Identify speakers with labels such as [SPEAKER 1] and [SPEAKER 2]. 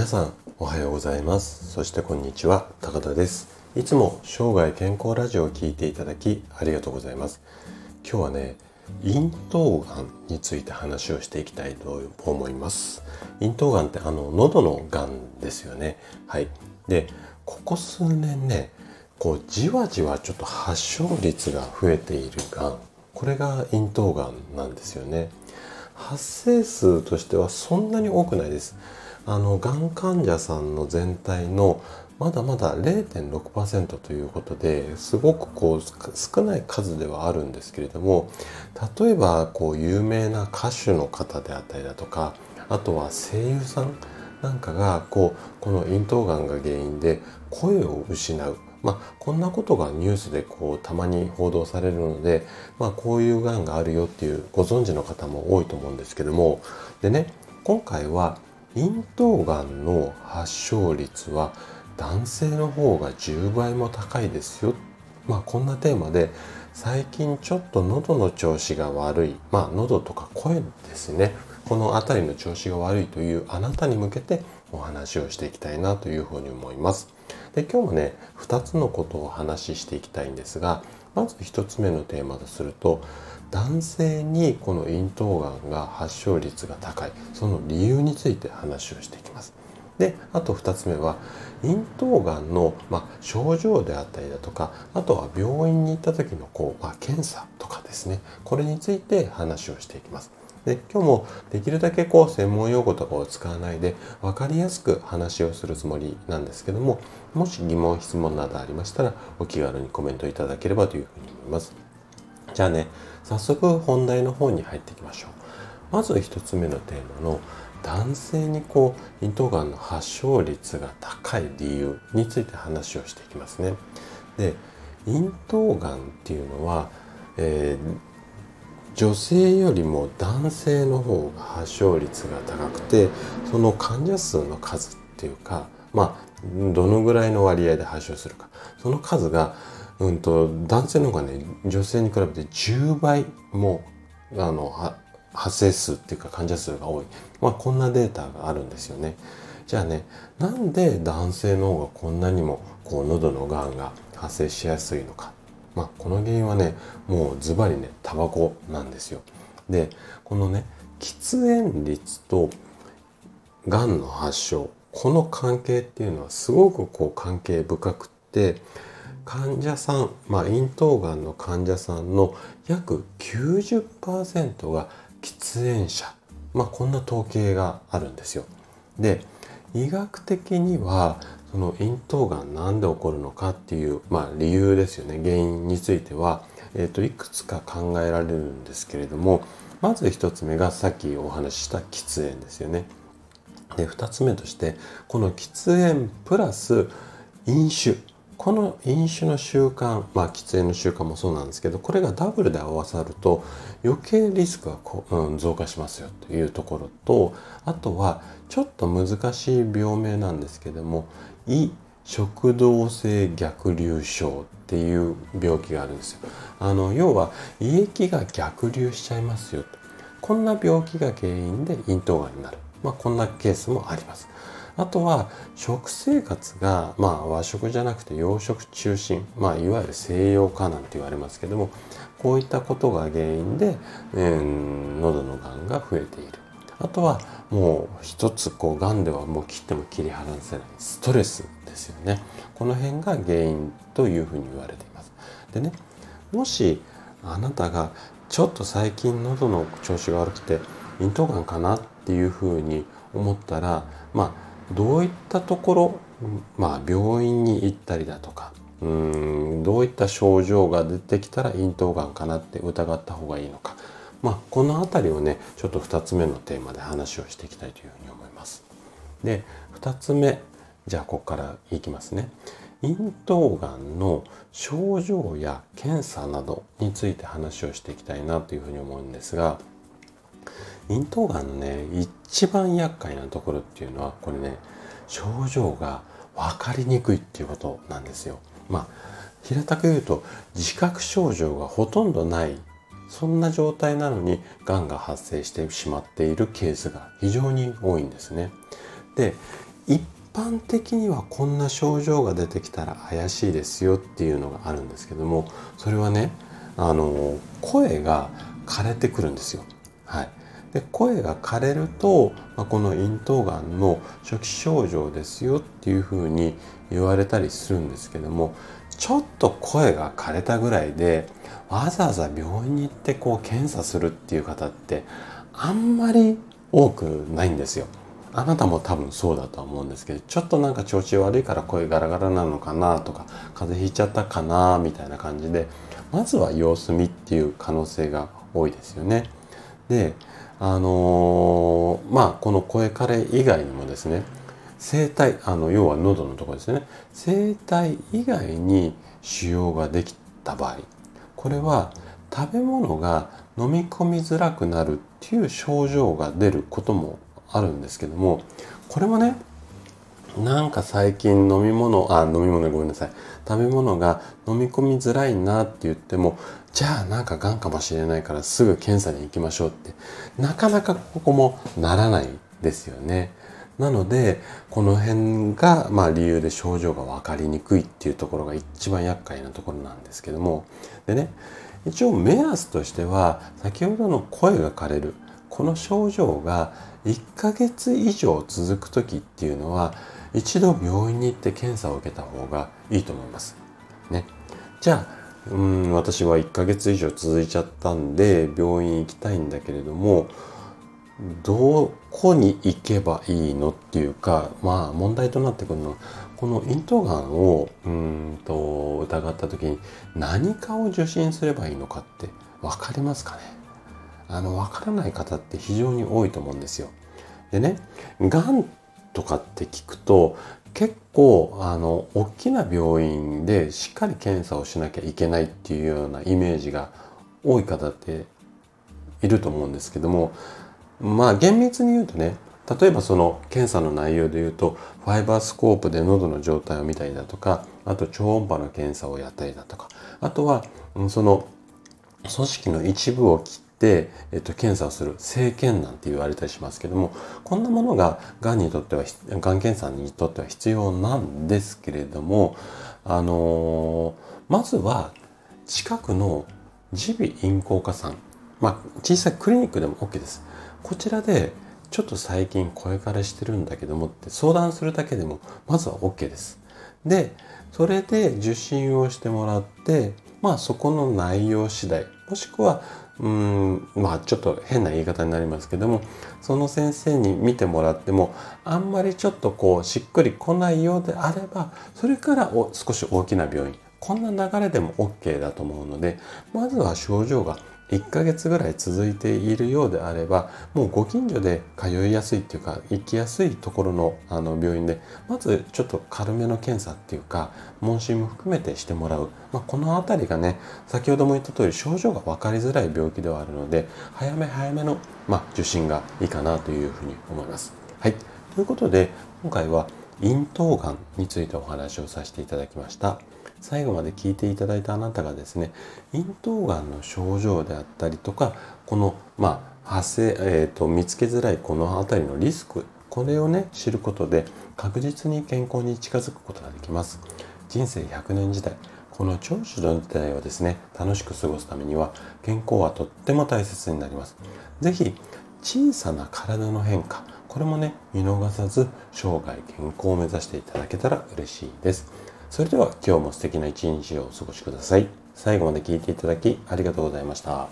[SPEAKER 1] 皆さんおはようございます。そしてこんにちは高田です。いつも生涯健康ラジオを聞いていただきありがとうございます。今日はね咽頭がんについて話をしていきたいと思います。咽頭がんってあの喉のがんですよね。はい。でここ数年ねこうじわじわちょっと発症率が増えているがん。これが咽頭がんなんですよね。発生数としてはそんなに多くないです。あのがん患者さんの全体のまだまだ0.6%ということですごくこう少ない数ではあるんですけれども例えばこう有名な歌手の方であったりだとかあとは声優さんなんかがこうこの咽頭がんが原因で声を失う。まあ、こんなことがニュースでこうたまに報道されるので、まあ、こういうがんがあるよっていうご存知の方も多いと思うんですけども。でね今回は咽頭がんの発症率は男性の方が10倍も高いですよ。まあこんなテーマで最近ちょっと喉の調子が悪い、まあ喉とか声ですね。この辺りの調子が悪いというあなたに向けてお話をしていきたいなというふうに思います。で今日もね2つのことをお話ししていきたいんですがまず1つ目のテーマとすると男性にこの咽頭がんが発症率が高いその理由について話をしていきます。であと2つ目は咽頭がんの、まあ、症状であったりだとかあとは病院に行った時のこう、まあ、検査とかですねこれについて話をしていきます。で今日もできるだけこう専門用語とかを使わないで分かりやすく話をするつもりなんですけどももし疑問質問などありましたらお気軽にコメントいただければというふうに思います。じゃあね早速本題の方に入っていきましょう。まず1つ目のテーマの男性にこう咽頭がんの発症率が高い理由について話をしていきますね。で咽頭がんっていうのは、えー、女性よりも男性の方が発症率が高くてその患者数の数っていうかまあどのぐらいの割合で発症するか。その数が、うんと、男性の方がね女性に比べて10倍もあの発生数っていうか患者数が多い、まあ、こんなデータがあるんですよね。じゃあねなんで男性の方がこんなにもこう喉のがんが発生しやすいのか、まあ、この原因はねもうズバリねタバコなんですよ。でこのね喫煙率とがんの発症この関係っていうのはすごくこう関係深くって患者さん、まあ、咽頭がんの患者さんの約90%が喫煙者、まあ、こんな統計があるんですよ。で医学的にはその咽頭がんなんで起こるのかっていう、まあ、理由ですよね原因については、えー、といくつか考えられるんですけれどもまず1つ目がさっきお話しした喫煙ですよね。で2つ目としてこの喫煙プラス飲酒この飲酒の習慣まあ喫煙の習慣もそうなんですけどこれがダブルで合わさると余計リスクがこう、うん、増加しますよというところとあとはちょっと難しい病名なんですけども胃食道性逆流症っていう病気があるんですよ。あの要は胃液が逆流しちゃいますよとこんな病気が原因で咽頭がんになる。まあ、こんなケースもあります。あとは食生活が、まあ、和食じゃなくて洋食中心、まあ、いわゆる西洋化なんて言われますけどもこういったことが原因で、えー、喉のがんが増えている。あとはもう一つこうがんではもう切っても切り離せないストレスですよね。この辺が原因というふうに言われています。でねもしあなたがちょっと最近喉の調子が悪くて咽頭がんかなっていうふうに思ったらまあどういったところ、まあ、病院に行ったりだとかうんどういった症状が出てきたら咽頭がんかなって疑った方がいいのか、まあ、この辺りをねちょっと2つ目のテーマで話をしていきたいというふうに思います。で2つ目じゃあここからいきますね。咽頭がんの症状や検査などについて話をしていきたいなというふうに思うんですが咽頭がんのね一番厄介なところっていうのはこれね症状が分かりにくいっていうことなんですよ。まあ平たく言うと自覚症状がほとんどないそんな状態なのにがんが発生してしまっているケースが非常に多いんですね。で一般的にはこんな症状が出てきたら怪しいですよっていうのがあるんですけどもそれはねあの声が枯れてくるんですよ。はい、で声が枯れると、まあ、この咽頭がんの初期症状ですよっていうふうに言われたりするんですけどもちょっと声が枯れたぐらいでわざわざ病院に行ってこう検査するっていう方ってあんまり多くないんですよ。あなたも多分そうだとは思うんですけどちょっとなんか調子悪いから声ガラガラなのかなとか風邪ひいちゃったかなみたいな感じでまずは様子見っていう可能性が多いですよね。であのー、まあこの声枯れ以外にもですね声帯あの要は喉のところですね声帯以外に腫瘍ができた場合これは食べ物が飲み込みづらくなるっていう症状が出ることもあるんですけどもこれもねなんか最近飲み物あ飲み物ごめんなさい食べ物が飲み込みづらいなって言ってもじゃあなんかがんかもしれないからすぐ検査に行きましょうってなかなかここもならないですよね。なのでこの辺がまあ理由で症状が分かりにくいっていうところが一番厄介なところなんですけどもでね一応目安としては先ほどの声が枯れるこの症状が1ヶ月以上続く時っていうのは一度病院に行って検査を受けた方がいいと思います。ね、じゃあうん私は1ヶ月以上続いちゃったんで病院行きたいんだけれどもどこに行けばいいのっていうかまあ問題となってくるのはこの咽頭がんをうんと疑った時に何かを受診すればいいのかって分かりますかね？あの分からない方って非常に多いと思うんですよ。でねがんとかって聞くと結構あの大きな病院でしっかり検査をしなきゃいけないっていうようなイメージが多い方っていると思うんですけどもまあ厳密に言うとね例えばその検査の内容で言うとファイバースコープで喉の状態を見たりだとかあと超音波の検査をやったりだとかあとはその組織の一部を切って、えっと、検査をする生検なんて言われたりしますけどもこんなものががんにとってはがん検査にとっては必要なんですけれどもあのー、まずは近くの耳鼻咽喉科さんまあ小さいクリニックでも OK です。こちらでちょっと最近声枯れしてるんだけどもって相談するだけでもまずは OK です。でそれで受診をしてもらってまあそこの内容次第もしくはうんまあちょっと変な言い方になりますけどもその先生に見てもらってもあんまりちょっとこうしっくりこないようであればそれから少し大きな病院こんな流れでも OK だと思うのでまずは症状が1ヶ月ぐらい続いているようであればもうご近所で通いやすいっていうか行きやすいところのあの病院でまずちょっと軽めの検査っていうか問診も含めてしてもらう、まあ、この辺りがね先ほども言った通り症状が分かりづらい病気ではあるので早め早めの、まあ、受診がいいかなというふうに思います。はい、ということで今回は咽頭がんについてお話をさせていただきました。最後まで聞いていただいたあなたがですね咽頭がんの症状であったりとかこのまあ発生、えーと、見つけづらいこの辺りのリスクこれをね知ることで確実に健康に近づくことができます。人生100年時代この長寿の時代をですね楽しく過ごすためには健康はとっても大切になります。是非小さな体の変化これもね見逃さず生涯健康を目指していただけたら嬉しいです。それでは今日も素敵な一日をお過ごしください。最後まで聴いていただきありがとうございました。